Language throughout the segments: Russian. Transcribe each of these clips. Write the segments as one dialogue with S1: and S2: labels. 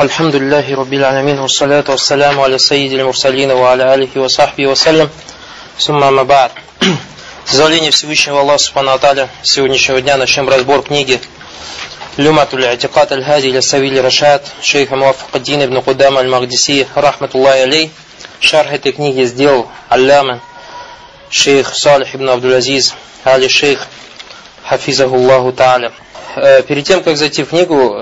S1: الحمد لله رب العالمين والصلاة والسلام على سيد المرسلين وعلى آله وصحبه وسلم ثم ما بعد С дозволения Всевышнего Аллаха Субхану Аталя сегодняшнего дня начнем разбор книги Люматуль Атикат Аль-Хади или Савили Рашад шейха Муафакаддин ибн Кудам Аль-Магдиси Рахматуллахи Алей Шарх этой книги сделал Алляма шейх Салих ибн Абдул-Азиз Али шейх Хафизаху Аллаху Та'аля Перед тем, как зайти в книгу,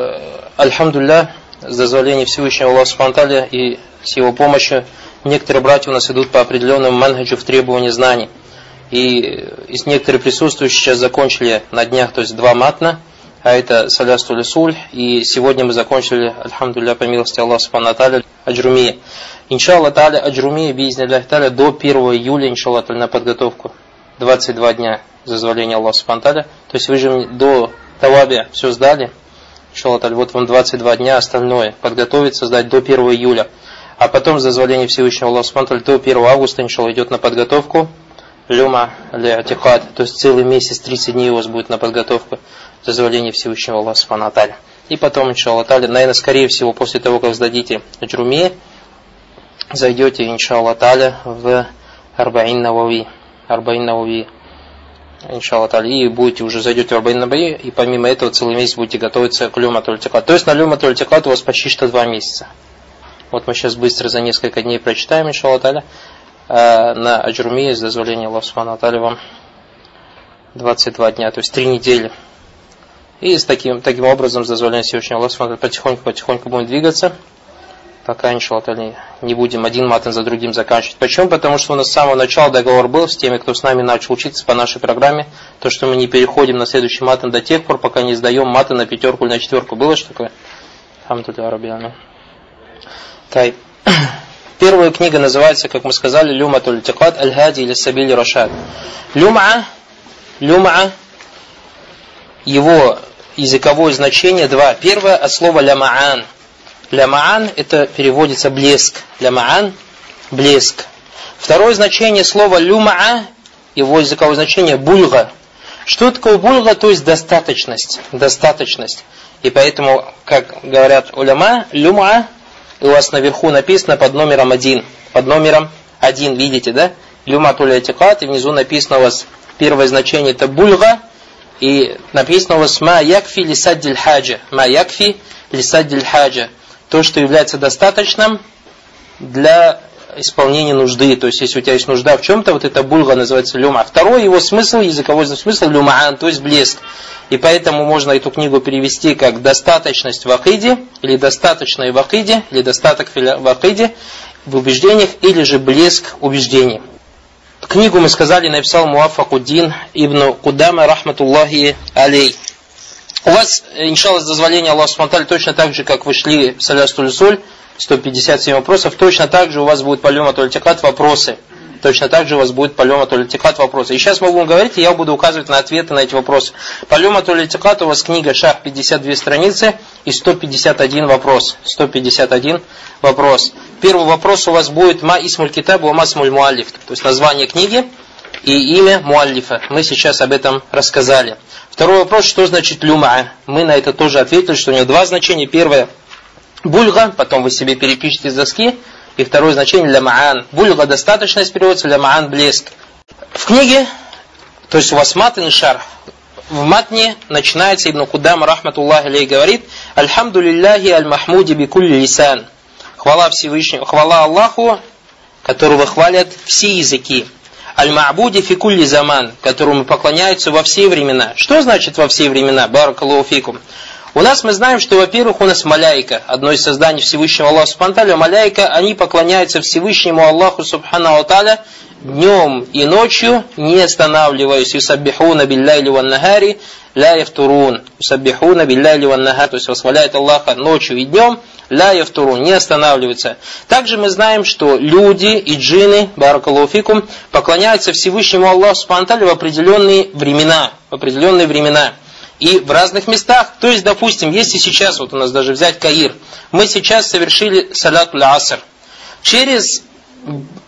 S1: Альхамдуллах, с дозволения Всевышнего Аллаха Субтитры и с его помощью некоторые братья у нас идут по определенному манхаджу в требовании знаний. И из некоторых присутствующих сейчас закончили на днях, то есть два матна, а это Салясту Лисуль, и сегодня мы закончили, Альхамдулля, по милости Аллаха Субхану Таля, Аджрумия. Иншаллах Таля, Аджрумия, Бизниллях Таля, до 1 июля, иншаллах на подготовку. 22 дня, за дозволения Аллаха Субхану Таля. То есть вы же до Таваби все сдали, Иншаллах, вот вам 22 дня, остальное подготовиться, сдать до 1 июля. А потом, за дозволение Всевышнего Аллаха до 1 августа, иншаллах, идет на подготовку. Люма лиатикад, то есть целый месяц, 30 дней у вас будет на подготовку, за дозволение Всевышнего Аллаха. И потом, иншаллах, наверное, скорее всего, после того, как сдадите Джруме, зайдете, иншаллах, в Арбаин Навави. Арбаин Навави иншаллах и будете уже зайдете в Арбаин Набаи, и помимо этого целый месяц будете готовиться к Люма Тультиклад. То есть на Люма у вас почти что два месяца. Вот мы сейчас быстро за несколько дней прочитаем, иншаллах э, на Аджруме, с дозволения Аллаха Субхану вам 22 дня, то есть 3 недели. И с таким, таким образом, с дозволения Всевышнего Аллаха потихоньку-потихоньку будем двигаться иншаллах, не будем один матан за другим заканчивать. Почему? Потому что у нас с самого начала договор был с теми, кто с нами начал учиться по нашей программе, то, что мы не переходим на следующий матан до тех пор, пока не сдаем матан на пятерку или на четверку. Было что такое? Хамдулля Арабиану. Тай. Первая книга называется, как мы сказали, Люма Тультикат Аль-Хади или Сабили Рашад. Люма, Люма, его языковое значение два. Первое от слова лямаан – Лямаан это переводится блеск. Лямаан – блеск. Второе значение слова люмаа, его языковое значение бульга. Что такое бульга? То есть достаточность. Достаточность. И поэтому, как говорят уляма, люма, у вас наверху написано под номером один. Под номером один, видите, да? Люма тулятикат, и внизу написано у вас первое значение это бульга, и написано у вас ма якфи лисаддиль хаджа. Ма якфи лисаддиль хаджа то, что является достаточным для исполнения нужды. То есть, если у тебя есть нужда в чем-то, вот это бульга называется люма. Второй его смысл, языковой смысл люмаан, то есть блеск. И поэтому можно эту книгу перевести как достаточность в акиде, или достаточное в акиде, или достаток в акиде, в убеждениях, или же блеск убеждений. Книгу мы сказали, написал Муафакуддин ибн Кудама, рахматуллахи алей. У вас, иншалла, с дозволения Аллаха Субтитры точно так же, как вы шли в Салястуль Суль, 157 вопросов, точно так же у вас будет по Лема Тольтикат вопросы. Точно так же у вас будет по Лема Тольтикат вопросы. И сейчас мы будем говорить, и я буду указывать на ответы на эти вопросы. По Лема Тольтикат у вас книга Шах 52 страницы и 151 вопрос. 151 вопрос. Первый вопрос у вас будет Ма Исмуль Китабу Ма Смуль Муалиф. То есть название книги и имя Муаллифа. Мы сейчас об этом рассказали. Второй вопрос, что значит люма? Мы на это тоже ответили, что у него два значения. Первое бульга, потом вы себе перепишите с доски. И второе значение лямаан. Бульга достаточность переводится, лямаан блеск. В книге, то есть у вас матн и шар, в матне начинается Ибн Кудам, рахматуллахи алей, говорит, Альхамду лилляхи аль-махмуди бикулли лисан. Хвала Всевышнему, хвала Аллаху, которого хвалят все языки. Аль-Ма'буди фикулли заман, которому поклоняются во все времена. Что значит во все времена? Баракалуфикум. У нас мы знаем, что, во-первых, у нас маляйка, одно из созданий Всевышнего Аллаха Субхану маляйка, они поклоняются Всевышнему Аллаху Субхану Аталя днем и ночью, не останавливаясь, юсаббихуна билляйли ван нагари, ля яфтурун, юсаббихуна билляйли ван нагар, то есть восхваляет Аллаха ночью и днем, ля яфтурун, не останавливается. Также мы знаем, что люди и джины, баракалуфикум, поклоняются Всевышнему Аллаху Субхану в определенные времена, в определенные времена. И в разных местах, то есть, допустим, если сейчас, вот у нас даже взять Каир, мы сейчас совершили салят аср. Через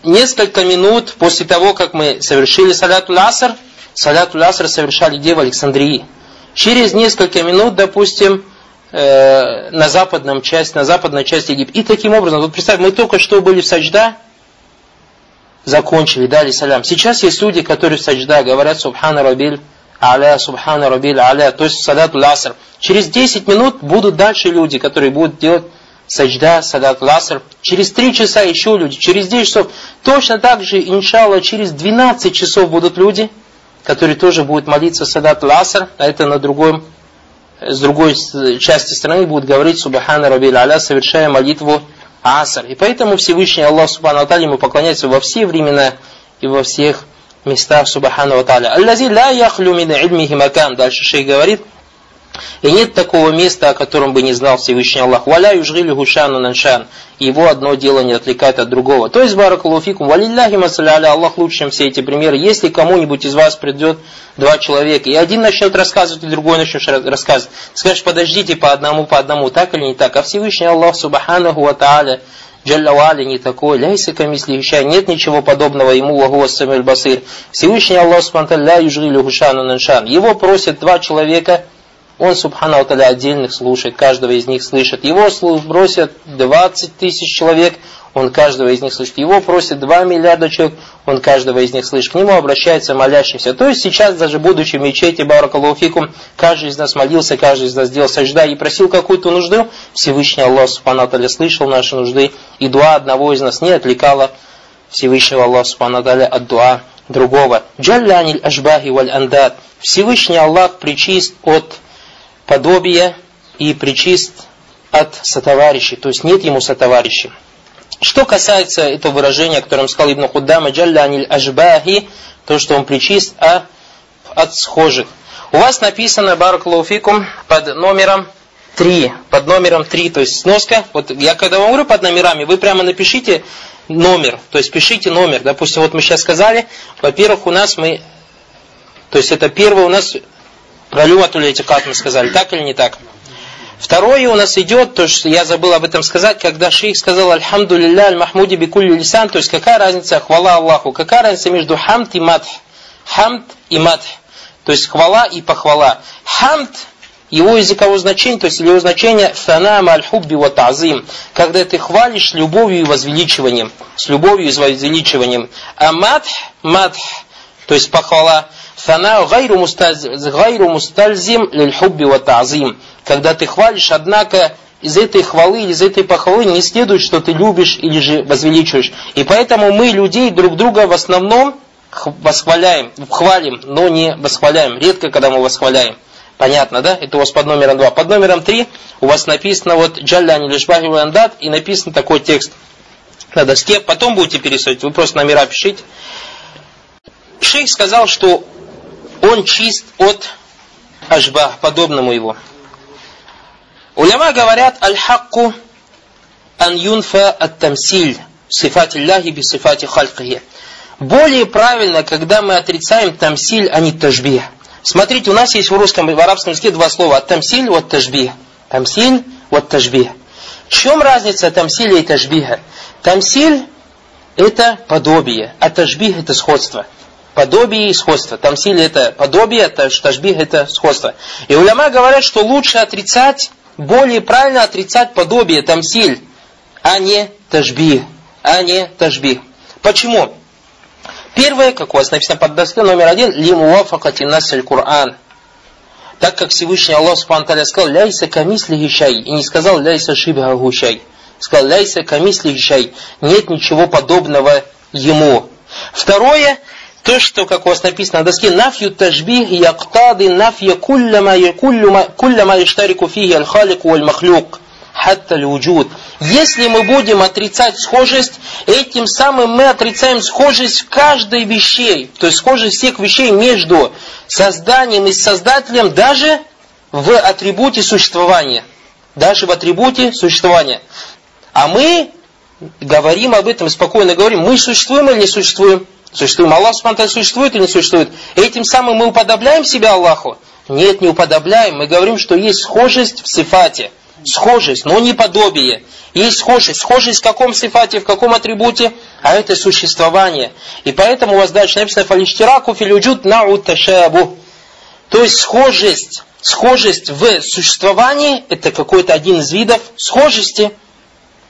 S1: несколько минут после того, как мы совершили салят аср, салят аср совершали где в Александрии. Через несколько минут, допустим, э, на западном часть, на западной части Египта. И таким образом, вот представь, мы только что были в саджда, закончили, дали салям. Сейчас есть люди, которые в саджда говорят Субхана Рабиль Аля, Субхана Рабиль Аля, то есть Салат Ласр. Через 10 минут будут дальше люди, которые будут делать саджда, Салат Ласр. Через 3 часа еще люди, через 10 часов. Точно так же, иншалла, через 12 часов будут люди, которые тоже будут молиться Салат Ласр, а это на другом с другой части страны будут говорить Субхана Рабиль Аля, совершая молитву Аср. И поэтому Всевышний Аллах Субхану Аталя ему поклоняется во все времена и во всех местах Субхану Аталя. Аллази ла яхлю мин макам. Дальше шейх говорит, и нет такого места, о котором бы не знал Всевышний Аллах. Валя южгили гушану наншан. Его одно дело не отвлекает от другого. То есть, баракалуфикум, валилляхи масаляля, Аллах лучше, чем все эти примеры. Если кому-нибудь из вас придет два человека, и один начнет рассказывать, и другой начнет рассказывать, скажешь, подождите по одному, по одному, так или не так. А Всевышний Аллах, субханаху ва та'аля, Джаллавали не такой, ляйся камисли хища, нет ничего подобного ему, вагуа самиль басир. Всевышний Аллах, субхану ля гушану наншан. Его просят два человека, он, субхану таля, отдельных слушает, каждого из них слышит. Его бросят 20 тысяч человек, он каждого из них слышит. Его просят 2 миллиарда человек, он каждого из них слышит. К нему обращается молящийся. То есть сейчас, даже будучи в мечети Баракалуфикум, каждый из нас молился, каждый из нас сделал сажда и просил какую-то нужду, Всевышний Аллах Субхану слышал наши нужды, и дуа одного из нас не отвлекала Всевышнего Аллаха Субхану от дуа другого. Джалляниль ашбахи валь андад. Всевышний Аллах причист от подобия и причист от сотоварищей, то есть нет ему сотоварищей. Что касается этого выражения, которым сказал Ибн Худдама, «Джалля аниль ажбахи», то, что он причист а от схожих. У вас написано, баракалуфикум, под номером 3, под номером 3, то есть сноска, вот я когда вам говорю под номерами, вы прямо напишите номер, то есть пишите номер, допустим, вот мы сейчас сказали, во-первых, у нас мы, то есть это первый у нас про Люатулетикат мы сказали, так или не так? Второе у нас идет, то что я забыл об этом сказать, когда шейх сказал Альхамду лилля аль-Махмуди бикулли лисан, то есть какая разница хвала Аллаху, какая разница между хамд и матх. Хамд и матх, то есть хвала и похвала. Хамд его языковое значение, то есть его значение фанама аль-хубби ва ta'зим, когда ты хвалишь любовью и возвеличиванием, с любовью и возвеличиванием. А матх, матх, то есть похвала, фана гайру мустальзим лиль хубби ва ta'зим, когда ты хвалишь, однако из этой хвалы или из этой похвалы не следует, что ты любишь или же возвеличиваешь. И поэтому мы людей друг друга в основном восхваляем, хвалим, но не восхваляем. Редко, когда мы восхваляем. Понятно, да? Это у вас под номером 2. Под номером 3 у вас написано вот Джалляни Лишбахи Вандат и написан такой текст на доске. Потом будете пересылать, вы просто номера пишите. Шейх сказал, что он чист от ажба, подобному его. Уляма говорят, аль-хакку ан юнфа ат-тамсиль сифати Аллахи би сифати хальхихи. Более правильно, когда мы отрицаем тамсиль, а не тажбих. Смотрите, у нас есть в русском и в арабском языке два слова. Тамсиль вот тажбих. Тамсиль вот тажбих. В чем разница тамсиля и тажбиха? Тамсиль это подобие, а тажбих это сходство. Подобие и сходство. Тамсиль это подобие, тажбих это сходство. И уляма говорят, что лучше отрицать более правильно отрицать подобие тамсиль, а не тажбих. А не тажбих. Почему? Первое, как у вас написано под доской номер один, лимуафакати насель Кур'ан. Так как Всевышний Аллах Субхану сказал, ляйся камисли шай, и не сказал ляйся шибха гушай. Сказал, ляйся камисли шай, нет ничего подобного ему. Второе, то, что, как у вас написано на доске, нафью тажбих яктады нафья кулляма иштарику фиги аль-халику аль-махлюк хатта луджуд. Если мы будем отрицать схожесть, этим самым мы отрицаем схожесть каждой вещей, то есть схожесть всех вещей между созданием и создателем даже в атрибуте существования. Даже в атрибуте существования. А мы говорим об этом, спокойно говорим, мы существуем или не существуем? Существуем. Аллах Субтитры существует или не существует? Этим самым мы уподобляем себя Аллаху? Нет, не уподобляем. Мы говорим, что есть схожесть в сифате. Схожесть, но не подобие. Есть схожесть. Схожесть в каком сифате, в каком атрибуте? А это существование. И поэтому у вас дальше написано «Фалиштираку филюджуд нау ташабу». То есть схожесть Схожесть в существовании – это какой-то один из видов схожести.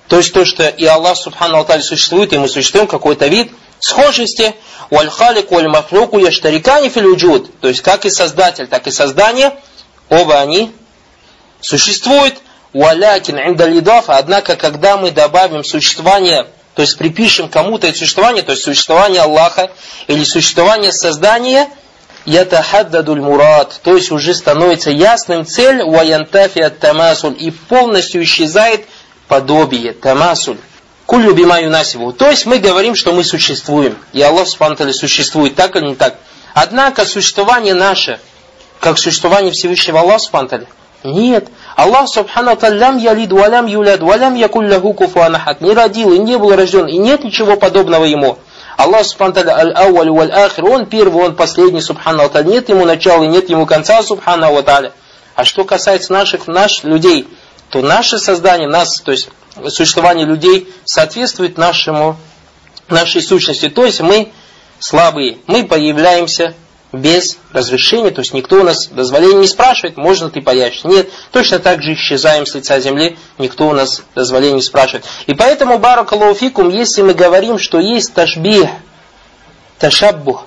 S1: То есть то, что и Аллах Субхану Алталь существует, и мы существуем, какой-то вид схожести. Уаль-халик, уаль-махлюку, яштарикани филюджуд. То есть как и создатель, так и создание, оба они существуют. Уалякин индалидафа, однако, когда мы добавим существование, то есть припишем кому-то это существование, то есть существование Аллаха или существование создания, ятахаддадуль мурад, то есть уже становится ясным цель, ваянтафи тамасуль, и полностью исчезает подобие, тамасуль. Кулю бима юнасиву. То есть мы говорим, что мы существуем. И Аллах Субтитры существует так или не так. Однако существование наше, как существование Всевышнего Аллаха Субтитры, нет. Аллах Субхану Талям ялид валям юляд валям якулляху куфуанахат. Не родил и не был рожден, и нет ничего подобного ему. Аллах Субхану аль-ауаль валь ахир, он первый, он последний, Субхану Нет ему начала и нет ему конца, Субхану А что касается наших, наших людей, то наше создание, нас, то есть существование людей соответствует нашему, нашей сущности. То есть мы слабые, мы появляемся без разрешения, то есть никто у нас дозволения не спрашивает, можно ты появишься. Нет, точно так же исчезаем с лица земли, никто у нас дозволения не спрашивает. И поэтому, баракалуфикум, если мы говорим, что есть ташбих, ташаббух,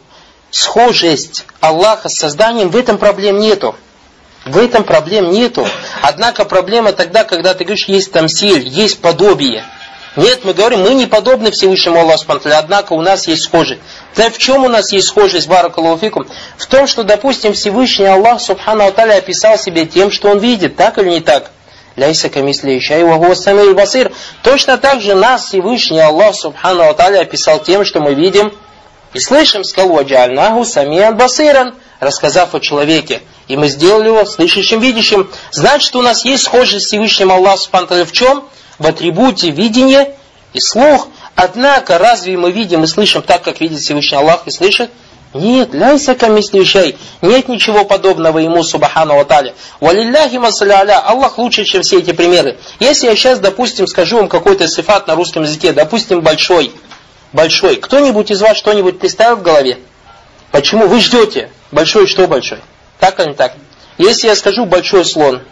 S1: схожесть Аллаха с созданием, в этом проблем нету. В этом проблем нету. Однако проблема тогда, когда ты говоришь, есть тамсиль, есть подобие. Нет, мы говорим, мы не подобны Всевышнему Аллаху Субтитры, однако у нас есть схожесть. Да в чем у нас есть схожесть, Баракалуфикум? В том, что, допустим, Всевышний Аллах Субхану Аталя описал себе тем, что он видит, так или не так? Ляйса камисли вагуасами басир. Точно так же нас Всевышний Аллах Субхану Аталя описал тем, что мы видим и слышим, сказал ваджальнаху самиан басиран, рассказав о человеке. И мы сделали его слышащим, видящим. Значит, у нас есть схожесть с Всевышним Аллахом в чем? в атрибуте видения и слух. Однако, разве мы видим и слышим так, как видит Всевышний Аллах и слышит? Нет, ляйса камислющай. Нет ничего подобного ему, субхану ваталя. Валилляхи масаля Аллах лучше, чем все эти примеры. Если я сейчас, допустим, скажу вам какой-то сифат на русском языке, допустим, большой, большой, кто-нибудь из вас что-нибудь представил в голове? Почему вы ждете? Большой что большой? Так или не так? Если я скажу большой слон,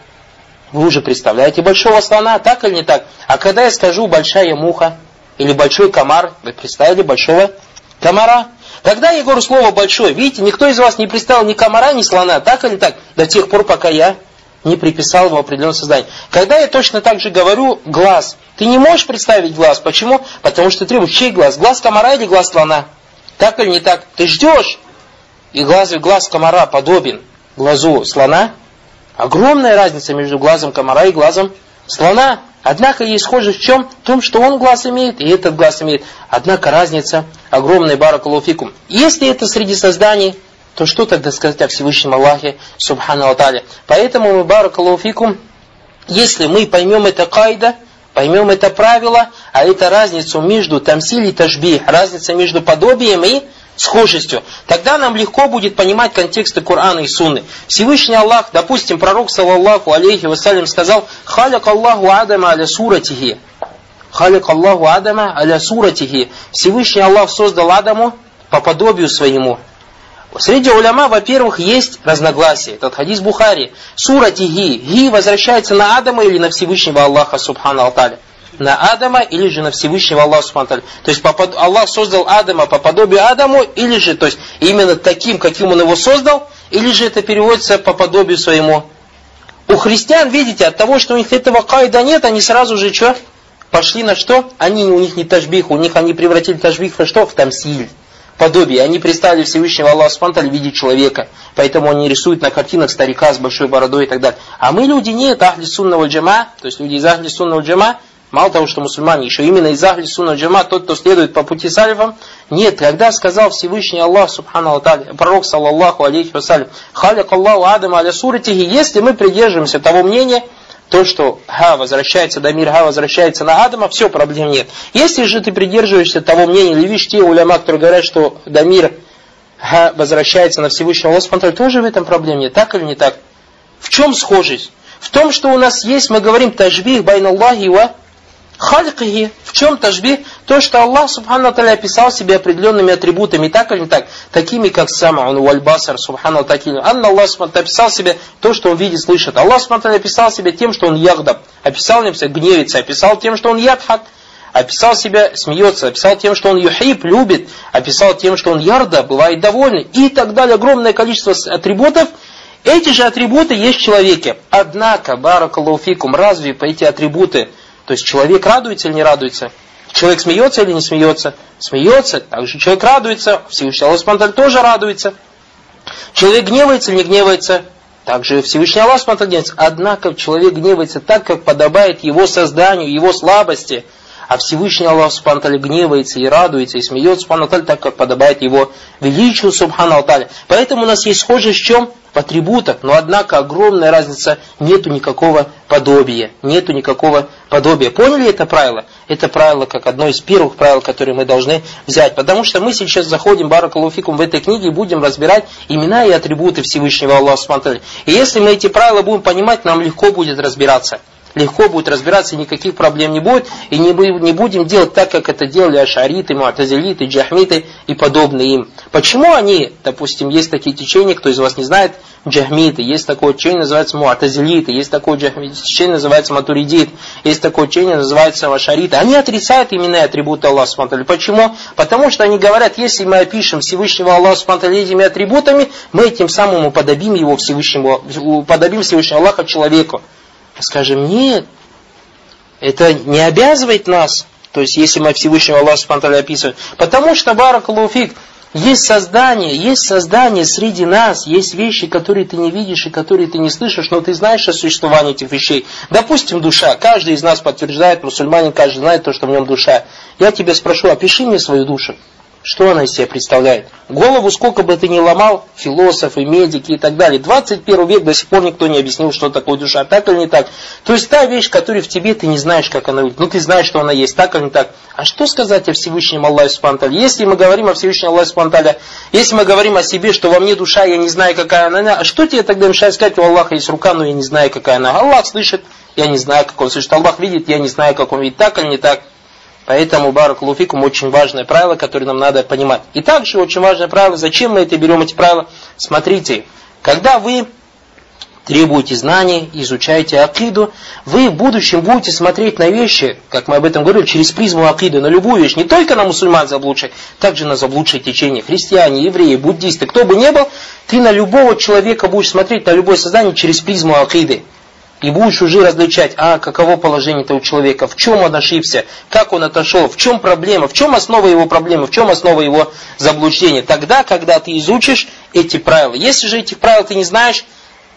S1: вы уже представляете большого слона, так или не так? А когда я скажу большая муха или большой комар, вы представили большого комара? Когда я говорю слово большой, видите, никто из вас не представил ни комара, ни слона, так или не так? До тех пор, пока я не приписал его определенное создание. Когда я точно так же говорю глаз, ты не можешь представить глаз. Почему? Потому что требует чей глаз? Глаз комара или глаз слона? Так или не так? Ты ждешь, и глаз, глаз комара подобен глазу слона, Огромная разница между глазом комара и глазом слона. Однако есть схожесть в чем? В том, что он глаз имеет, и этот глаз имеет. Однако разница огромная, баракалуфикум. Если это среди созданий, то что тогда сказать о Всевышнем Аллахе, Субхану Аталя? Поэтому мы, баракалуфикум, если мы поймем это кайда, поймем это правило, а это разницу между тамсиль и тажби, разница между подобием и схожестью, тогда нам легко будет понимать контексты Корана и Сунны. Всевышний Аллах, допустим, пророк, саллаллаху алейхи вассалям, сказал, «Халяк Аллаху Адама аля суратихи». Халяк Аллаху Адама аля суратихи. Всевышний Аллах создал Адаму по подобию своему. Среди уляма, во-первых, есть разногласия. Этот хадис Бухари. Суратихи. Ги возвращается на Адама или на Всевышнего Аллаха, субхану алталя на Адама или же на Всевышнего Аллаха Субхану То есть Аллах создал Адама по подобию Адаму, или же, то есть именно таким, каким он его создал, или же это переводится по подобию своему. У христиан, видите, от того, что у них этого кайда нет, они сразу же что? Пошли на что? Они, у них не тажбих, у них они превратили тажбих во что? В тамсиль подобие. Они представили Всевышнего Аллаха Субхану в виде человека. Поэтому они рисуют на картинах старика с большой бородой и так далее. А мы люди нет, ахли сунного джама, то есть люди из ахли сунного джама, Мало того, что мусульмане, еще именно из Ахли Сунна Джама, тот, кто следует по пути салифам, нет, когда сказал Всевышний Аллах, Субхану пророк, саллаллаху алейхи вассалям, халик Аллаху Адама аля суратихи, если мы придерживаемся того мнения, то, что Ха возвращается, до мира Ха возвращается на Адама, все, проблем нет. Если же ты придерживаешься того мнения, или видишь те уляма, которые говорят, что Дамир Ха возвращается на Всевышнего Аллаха, тоже в этом проблем нет, так или не так? В чем схожесть? В том, что у нас есть, мы говорим, тажбих байна Аллахи ва Халькихи. В чем тажбих? То, что Аллах Субхану Таля описал себе определенными атрибутами, так или не так, такими как сама, он вальбасар, Субхану Такилю. Анна Аллах Субхану описал себе то, что он видит, слышит. Аллах Субхану описал себе тем, что он ягдаб, описал себя гневится, описал тем, что он ядхак, описал себя смеется, описал тем, что он юхиб, любит, описал тем, что он ярда, бывает довольный и так далее. Огромное количество атрибутов, эти же атрибуты есть в человеке. Однако, баракалуфикум, разве эти атрибуты то есть человек радуется или не радуется? Человек смеется или не смеется? Смеется. Также человек радуется. Всевышний Аллах Субтитры тоже радуется. Человек гневается или не гневается? Также Всевышний Аллах Субтитры гневается. Однако человек гневается так, как подобает его созданию, его слабости. А Всевышний Аллах Субхану гневается и радуется и смеется Субхану так, как подобает его величию Субхану Поэтому у нас есть схожесть в чем? в атрибутах, но однако огромная разница, нету никакого подобия, нету никакого подобия. Поняли это правило? Это правило как одно из первых правил, которые мы должны взять, потому что мы сейчас заходим, Баракалуфикум, в этой книге и будем разбирать имена и атрибуты Всевышнего Аллаха. И если мы эти правила будем понимать, нам легко будет разбираться легко будет разбираться, никаких проблем не будет, и не, не будем делать так, как это делали ашариты, муатазилиты, джахмиты и подобные им. Почему они, допустим, есть такие течения, кто из вас не знает, джахмиты, есть такое течение, называется муатазилиты, есть такое течение, называется матуридит, есть такое течение, называется ашариты. Они отрицают именно атрибуты Аллаха Субтитры. Почему? Потому что они говорят, если мы опишем Всевышнего Аллаха Субтитры этими атрибутами, мы этим самым уподобим его Всевышнему, уподобим Всевышнего Аллаха человеку. Скажем, нет, это не обязывает нас, то есть если мы Всевышнего Аллаха Субтитры описываем, потому что, Баракалуфик, есть создание, есть создание среди нас, есть вещи, которые ты не видишь и которые ты не слышишь, но ты знаешь о существовании этих вещей. Допустим, душа. Каждый из нас подтверждает, мусульманин, каждый знает то, что в нем душа. Я тебя спрошу, опиши мне свою душу. Что она из себя представляет? Голову сколько бы ты ни ломал, философы, медики и так далее. 21 век до сих пор никто не объяснил, что такое душа, так или не так. То есть та вещь, которая в тебе, ты не знаешь, как она выглядит. Ну ты знаешь, что она есть, так или не так. А что сказать о Всевышнем Аллахе Субтитры? Если мы говорим о Всевышнем Аллахе Субтитры, если мы говорим о себе, что во мне душа, я не знаю, какая она, а что тебе тогда мешает сказать, у Аллаха есть рука, но я не знаю, какая она. Аллах слышит, я не знаю, как он слышит. Аллах видит, я не знаю, как он видит, так или не так. Поэтому барак луфикум очень важное правило, которое нам надо понимать. И также очень важное правило, зачем мы это берем, эти правила? Смотрите, когда вы требуете знаний, изучаете акиду, вы в будущем будете смотреть на вещи, как мы об этом говорили, через призму акиды, на любую вещь, не только на мусульман заблудших, также на заблудшее течение, христиане, евреи, буддисты, кто бы ни был, ты на любого человека будешь смотреть, на любое создание через призму акиды. И будешь уже различать, а каково положение этого человека, в чем он ошибся, как он отошел, в чем проблема, в чем основа его проблемы, в чем основа его заблуждения. Тогда, когда ты изучишь эти правила. Если же этих правил ты не знаешь,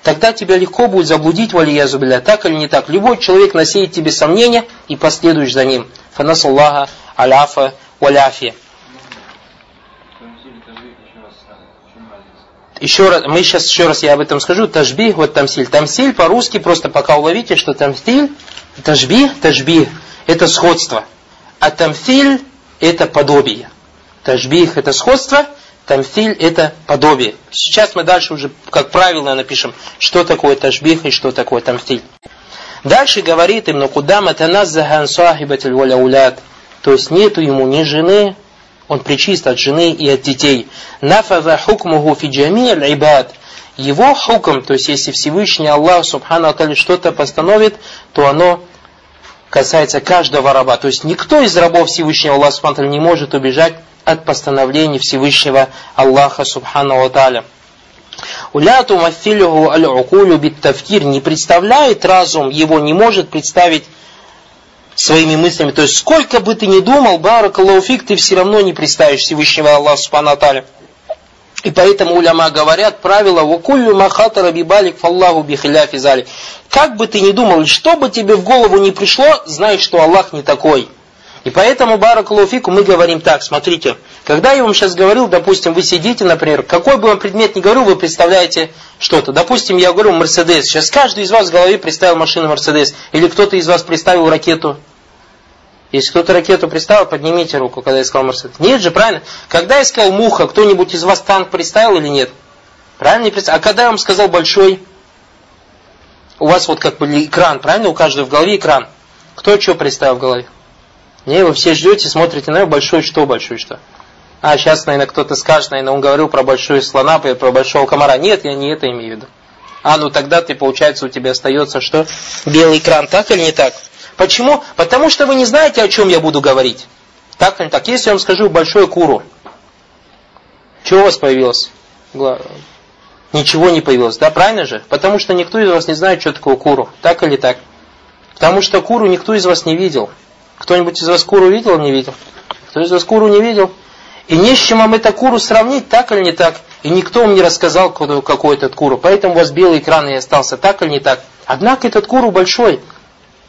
S1: тогда тебя легко будет заблудить, валиязубля, так или не так. Любой человек насеет тебе сомнения и последуешь за ним. Фанасаллаха аляфа валяфия. Еще раз, мы сейчас еще раз я об этом скажу. Тажбих, вот тамсиль. Тамсиль по-русски просто пока уловите, что тамсиль, тажбих, тажбих, это сходство. А тамфиль это подобие. Тажбих это сходство, тамфиль это подобие. Сейчас мы дальше уже как правило напишем, что такое тажбих и что такое тамфиль. Дальше говорит им, но куда матаназзахан сахибатель валяулят. То есть нету ему ни жены, он причист от жены и от детей. Нафаза хукмуху фи ибад. Его хукм, то есть если Всевышний Аллах Субхану что-то постановит, то оно касается каждого раба. То есть никто из рабов Всевышнего Аллаха Субхану не может убежать от постановлений Всевышнего Аллаха Субхану Аталя. Уляту мафилюху аль-укулю бит-тафтир не представляет разум, его не может представить своими мыслями. То есть, сколько бы ты ни думал, баракаллахуфик, ты все равно не представишь Всевышнего Аллаха Субхану и поэтому уляма говорят правило «Вакуллю махатара бибалик фаллаху бихиляфи зали». Как бы ты ни думал, что бы тебе в голову не пришло, знай, что Аллах не такой. И поэтому, баракалуфику, мы говорим так, смотрите, когда я вам сейчас говорил, допустим, вы сидите, например, какой бы вам предмет ни говорил, вы представляете что-то. Допустим, я говорю Мерседес. Сейчас каждый из вас в голове представил машину Мерседес. Или кто-то из вас представил ракету если кто-то ракету представил, поднимите руку, когда я сказал. Нет же, правильно? Когда я сказал муха, кто-нибудь из вас танк представил или нет? Правильно не представил? А когда я вам сказал большой, у вас вот как бы экран, правильно? У каждого в голове экран. Кто что представил в голове? Не, вы все ждете, смотрите на большой что, большой что. А сейчас, наверное, кто-то скажет, наверное, он говорил про большую слона, про большого комара. Нет, я не это имею в виду. А, ну тогда ты, получается, у тебя остается что? Белый экран, так или не так? Почему? Потому что вы не знаете, о чем я буду говорить. Так или так? Если я вам скажу большой куру, что у вас появилось? Ничего не появилось, да, правильно же? Потому что никто из вас не знает, что такое куру. Так или так? Потому что куру никто из вас не видел. Кто-нибудь из вас куру видел не видел? Кто из вас куру не видел? И не с чем вам это куру сравнить, так или не так? И никто вам не рассказал, какой этот куру. Поэтому у вас белый экран и остался так или не так. Однако этот куру большой.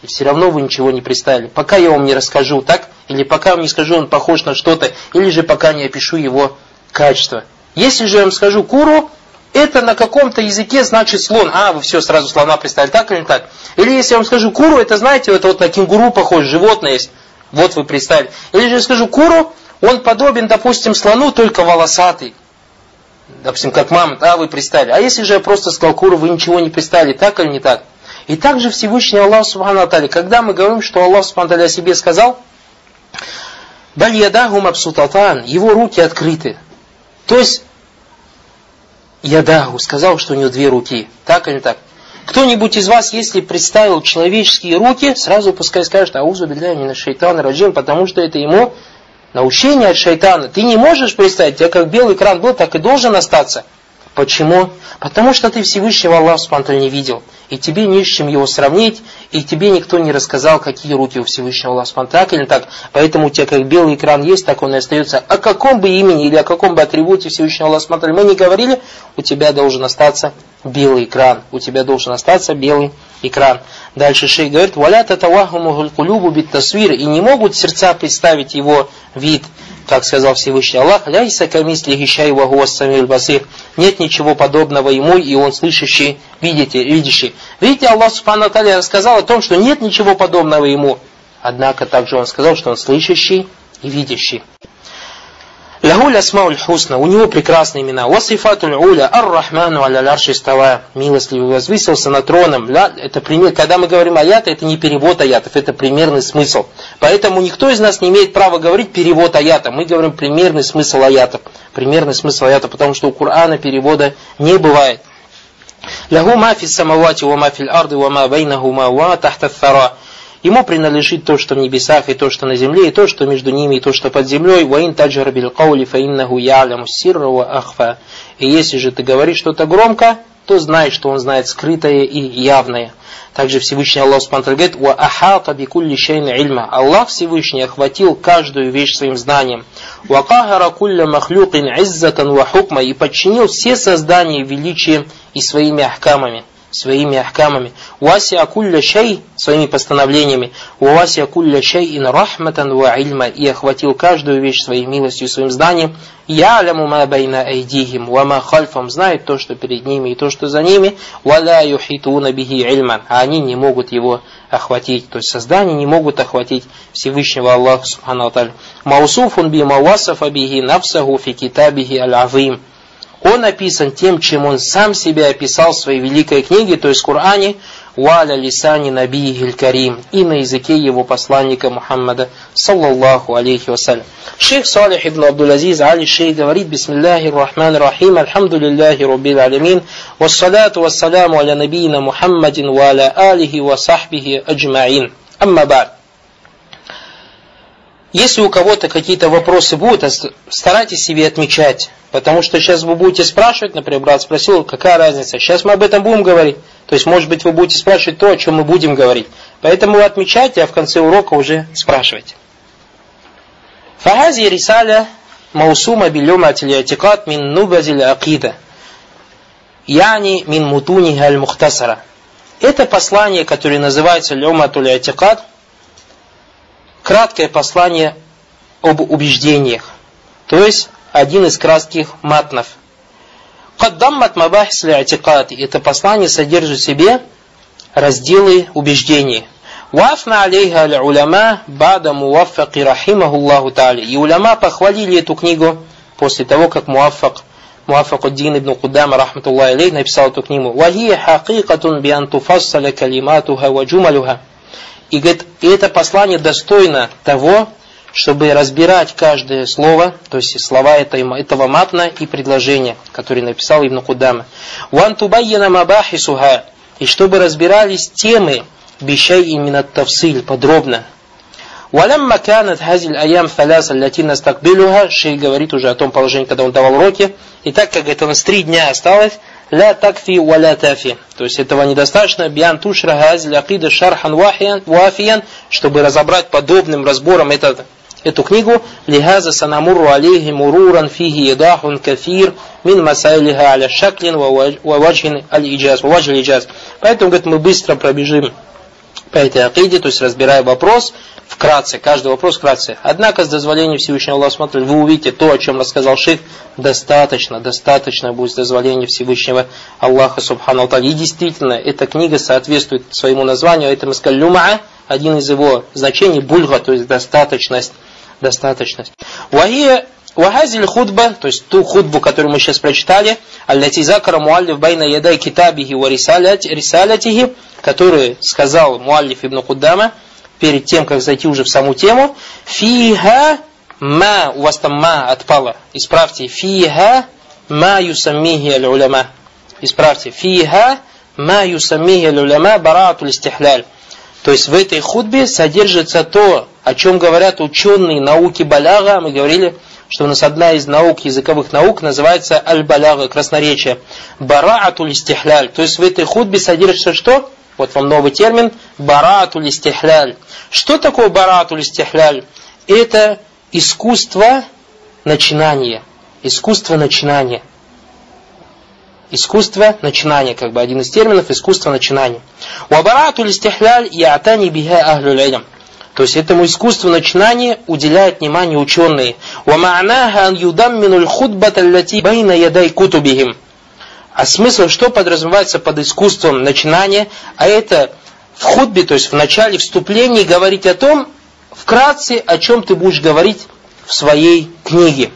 S1: И все равно вы ничего не представили. Пока я вам не расскажу, так? Или пока вам не скажу, он похож на что-то. Или же пока не опишу его качество. Если же я вам скажу куру, это на каком-то языке значит слон. А, вы все сразу слона представили, так или не так? Или если я вам скажу куру, это знаете, это вот на кенгуру похож, животное есть. Вот вы представили. Или же я скажу куру, он подобен, допустим, слону, только волосатый допустим, как мама, да, вы представили. А если же я просто сказал куру, вы ничего не представили, так или не так? И также Всевышний Аллах Субхану Атали, когда мы говорим, что Аллах Субхану Атали о себе сказал, Баль мабсутатан, его руки открыты. То есть, ядаху сказал, что у него две руки. Так или не так? Кто-нибудь из вас, если представил человеческие руки, сразу пускай скажет, аузу билля мина шейтан раджим, потому что это ему научение от шайтана. Ты не можешь представить, тебя как белый экран был, так и должен остаться. Почему? Потому что ты Всевышнего Аллаха Субтитры не видел. И тебе не с чем его сравнить, и тебе никто не рассказал, какие руки у Всевышнего Аллаха Субтитры. Или так. Поэтому у тебя как белый экран есть, так он и остается. О каком бы имени или о каком бы атрибуте Всевышнего Аллаха Субтитры мы не говорили, у тебя должен остаться белый экран. У тебя должен остаться белый экран. Дальше шей говорит, «Валя татавахумухуль кулюбу бит тасвир» и не могут сердца представить его вид, как сказал Всевышний Аллах, «Ляйса камисли гищай вагуа самил басир» нет ничего подобного ему, и он слышащий, видите, видящий. Видите, Аллах Субхану Аталия рассказал о том, что нет ничего подобного ему. Однако также он сказал, что он слышащий и видящий. Лахуль асмауль хусна, у него прекрасные имена. Васифатуль уля, ар-рахману аля ларши става, милостливый возвысился над троном. Это пример, когда мы говорим аяты, это не перевод аятов, это примерный смысл. Поэтому никто из нас не имеет права говорить перевод аята. Мы говорим примерный смысл аятов. Примерный смысл аята, потому что у Корана перевода не бывает. Лаху мафи самавати ва мафи арды ва ма байнахума ва тахта. Ему принадлежит то, что в небесах, и то, что на земле, и то, что между ними, и то, что под землей. Ваин таджар бил каули фаиннаху яляму сирра ахфа. И если же ты говоришь что-то громко, то знай, что он знает скрытое и явное. Также Всевышний Аллах Субтитры говорит, «Ва ахата бикулли шейна ильма». Аллах Всевышний охватил каждую вещь своим знанием. «Ва кахара кулля махлюкин иззатан ва хукма» и подчинил все создания величием и своими ахкамами своими ахкамами. Уаси акулля шай своими постановлениями. Уаси акулля шай ин рахматан ва ильма и охватил каждую вещь своей милостью своим знанием. Я аляму ма байна айдихим ва ма хальфам знает то, что перед ними и то, что за ними. Валя юхитуна бихи ильман. А они не могут его охватить. То есть создания не могут охватить Всевышнего Аллаха Субхану. Маусуфун би мавасафа бихи нафсаху фи китабихи аль-азим он описан тем, чем он сам себя описал в своей великой книге, то есть в Коране, «Валя лисани набии карим» и на языке его посланника Мухаммада, саллаллаху алейхи вассалям. Шейх Салих ибн Абдул-Азиз Али Шейх говорит, «Бисмиллахи рахман рахим, альхамдулиллахи рубил алямин, вассалату вассаляму аля набийна Мухаммадин ва аля алихи ва сахбихи аджмаин». Амма бад. Если у кого-то какие-то вопросы будут, старайтесь себе отмечать. Потому что сейчас вы будете спрашивать, например, брат спросил, какая разница. Сейчас мы об этом будем говорить. То есть, может быть, вы будете спрашивать то, о чем мы будем говорить. Поэтому вы отмечайте, а в конце урока уже спрашивайте. Фагази рисаля маусума билюмат атикат мин нубазил акида. Яни мин мутуни аль мухтасара. Это послание, которое называется Люматуль Атикат, краткое послание об убеждениях. То есть один из кратких матнов. Каддаммат мабахис ли'атикати. Это послание содержит в себе разделы убеждений. Вафна алейха уляма бада муаффаки рахимахуллаху тали. И уляма похвалили эту книгу после того, как муаффак Муаффак Дин ибн Кудама, рахматуллах алейх, написал эту книгу. Вахия хакикатун биан туфассаля калиматуха ва джумалюха. И, говорит, и это послание достойно того, чтобы разбирать каждое слово, то есть слова этого, этого матна и предложения, которые написал Ибн Кудама. «Ван тубайяна мабахисуха» и чтобы разбирались темы бещай именно тавсиль, подробно. «Валямма канат хазиль аям фаляса латина стакбилюха» Шей говорит уже о том положении, когда он давал уроки. И так как это у нас три дня осталось, ля такфи валя тафи. То есть этого недостаточно. Биан тушра хазиль акида шархан вафиян, чтобы разобрать подобным разбором этот эту книгу «Лихаза санамуру алейхи муруран фиги едахун кафир мин масайлиха аля шаклин ва ваджин аль-иджаз». иджаз Поэтому, говорит, мы быстро пробежим по этой акиде, то есть разбирая вопрос, вкратце, каждый вопрос вкратце. Однако с дозволения Всевышнего Аллаха смотрит, вы увидите то, о чем рассказал шейх, достаточно, достаточно будет с дозволения Всевышнего Аллаха Субхану И действительно, эта книга соответствует своему названию, это мы сказали люма, один из его значений бульга, то есть достаточность достаточность. Вахия Вахазиль худба, то есть ту худбу, которую мы сейчас прочитали, аллати закара муаллиф байна ядай китабихи ва рисалятихи, которую сказал муаллиф ибн Куддама, перед тем, как зайти уже в саму тему, фиха ма, у вас там ма отпало, исправьте, фиха ма юсаммихи аль-уляма, исправьте, фиха ма юсаммихи аль-уляма бараатуль истихляль. То есть в этой худбе содержится то, о чем говорят ученые науки баляга. Мы говорили, что у нас одна из наук, языковых наук, называется аль-баляга, красноречие. Бараатуль истихляль. То есть в этой худбе содержится что? Вот вам новый термин. Бараатуль истихляль. Что такое бараатуль истихляль? Это искусство начинания. Искусство начинания. Искусство начинания, как бы один из терминов искусство начинания. Вабарату листихляль ятани биха ахлюль то есть этому искусству начинания уделяют внимание ученые. وَمَعْنَاهَا أَنْ يُدَمِّنُ الْخُطْبَةَ الَّتِي بَيْنَ يَدَيْ كُتُبِهِمْ а смысл, что подразумевается под искусством начинания? А это в худбе, то есть в начале вступления говорить о том, вкратце, о чем ты будешь говорить в своей книге.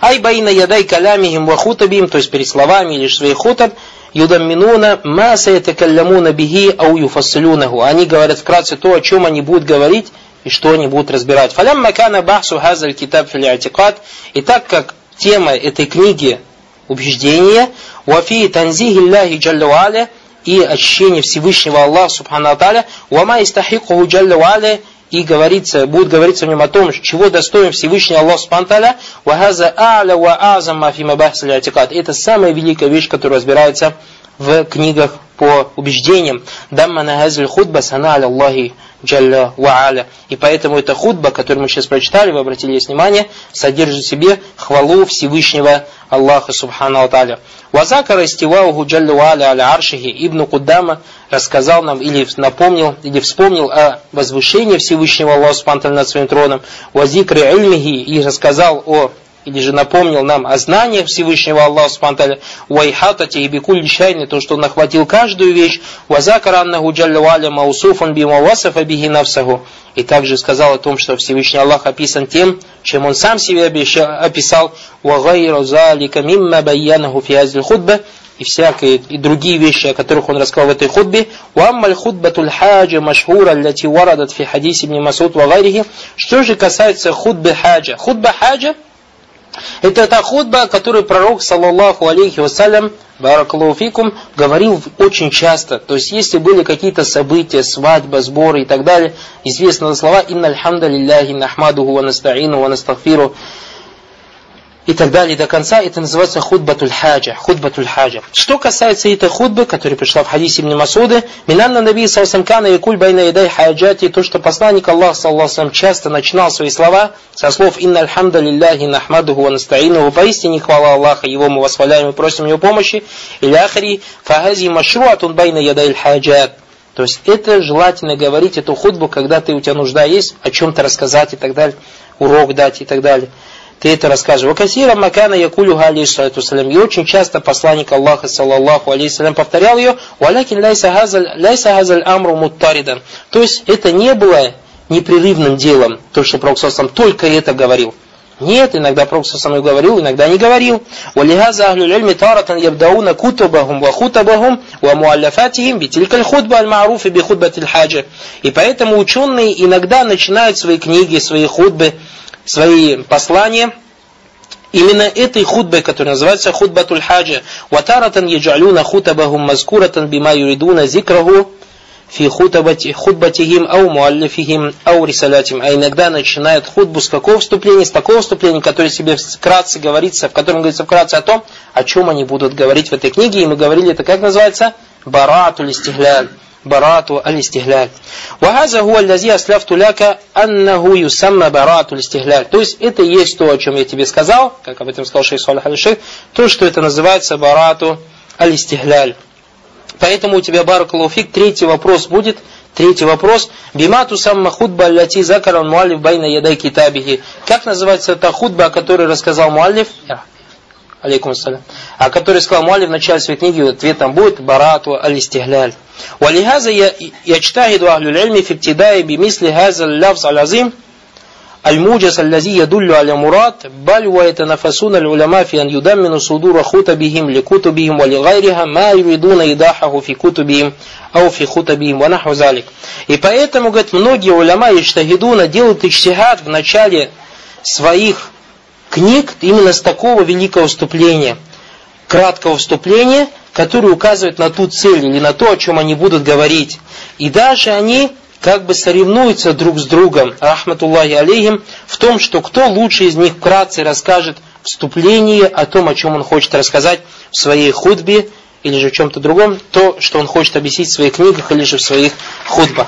S1: Ай байна ядай калямихим ва хутабим, то есть перед словами или своих хутаб, юдамминуна ма саятакаллямуна бихи ау юфассилюнаху. Они говорят вкратце то, о чем они будут говорить и что они будут разбирать. Фалям макана бахсу хазаль китаб филиатикат. И так как тема этой книги убеждения, вафи танзихи Аллахи джалла и ощущение Всевышнего Аллаха Субхану Аталя, вама истахикуху джалла и говорится, будет говориться в нем о том, чего достоин Всевышний Аллах Субтитры, «Вахаза а'ля ва азам Это самая великая вещь, которая разбирается в книгах по убеждениям. Дамма нахазиль худба сана Аллахи джалля ва аля. И поэтому эта худба, которую мы сейчас прочитали, вы обратили внимание, содержит в себе хвалу Всевышнего Аллаха Субхану Аталя. Вазакара истивауху джаллю аля аля аршихи. Ибн Куддама рассказал нам или напомнил, или вспомнил о возвышении Всевышнего Аллаха Субхану над своим троном, вазикре ильмихи. И рассказал о или же напомнил нам о знании Всевышнего Аллаха Субтитры, уайхатати и бикуль шайни, то, что он охватил каждую вещь, вазакара аннаху джалля валя маусуфан бима васафа бихи навсаху. И также сказал о том, что Всевышний Аллах описан тем, чем он сам себе описал, вагайру залика мимма байянаху фиазиль худба, и всякие и другие вещи, о которых он рассказал в этой худбе. «Уаммаль худбатуль хаджа машхура лати варадат фи хадиси ибн Масуд вагайрихи». Что же касается худбы хаджа? Худба хаджа – это та худба, которую пророк, саллаллаху алейхи вассалям, баракалуфикум, говорил очень часто. То есть, если были какие-то события, свадьба, сборы и так далее, известные слова «Инна альхамда лилляхи нахмадуху ва настаину ва настагфиру» и так далее до конца, это называется خطبة الحاجة. خطبة الحاجة. Что касается этой худбы, которая пришла в хадисе Ибн Масуды, минанна наби саусамкана и куль байна ядай хаджати, то, что посланник Аллаха صلى الله часто начинал свои слова со слов «إن الحمد لله نحمده ونستعينه» поистине хвала Аллаха, его мы восхваляем и просим его помощи, или ахри фагази машруатун байна ядай хаджат. То есть это желательно говорить эту худбу, когда ты у тебя нужда есть, о чем-то рассказать и так далее, урок дать и так далее ты это расскажешь. Вакасира макана якулюха алейхиссалату И очень часто посланник Аллаха, саллаллаху алейхиссалям, повторял ее, валякин ляйса хазаль амру муттаридан. То есть это не было непрерывным делом, то, что Пророк только это говорил. Нет, иногда Пророк со мной говорил, иногда не говорил. Лильми таратан ябдауна хутабахум ва муаллафатихим битилькаль худба аль маруфи би худбатиль хаджа. И поэтому ученые иногда начинают свои книги, свои худбы, свои послания именно этой худбой, которая называется худбатуль хаджа. Ватаратан яджалюна хутабахум мазкуратан бима юридуна зикраху фи худбатихим ау муаллифихим ау рисалятим. А иногда начинает худбу с какого вступления? С такого вступления, которое себе вкратце говорится, в котором говорится вкратце о том, о чем они будут говорить в этой книге. И мы говорили, это как называется? Барату листигляль. Барату алистигляль. Вахаза хуа лази асляфту ляка аннаху юсамма барату листигляль. То есть это есть то, о чем я тебе сказал, как об этом сказал шейх Салах то, что это называется барату алистигляль. Поэтому у тебя, Баракалуфик, третий вопрос будет. Третий вопрос. Бимату самма худба ляти закаран муалиф байна ядай китабихи. Как называется та худба, о которой рассказал муалиф? Алейкум ассалям. О которой сказал муалиф в начале своей книги, ответ там будет барату алистигляль. ولهذا يجتهد أهل العلم في ابتداء بمثل هذا اللفظ العظيم الموجز الذي يدل على مراد بل ويتنافسون العلماء في أن يدمنوا صدور خطبهم لكتبهم ولغيرها ما يريدون إيضاحه في كتبهم أو في خطبهم ونحو ذلك. И поэтому, говорит, многие уляма иштагидуна делают ичтихад в начале своих книг именно с такого великого вступления, краткого вступления, которое указывает на ту цель или на то, о чем они будут говорить. И даже они как бы соревнуются друг с другом, рахматуллахи алейхим, в том, что кто лучше из них вкратце расскажет вступление о том, о чем он хочет рассказать в своей худбе или же в чем-то другом, то, что он хочет объяснить в своих книгах или же в своих худбах.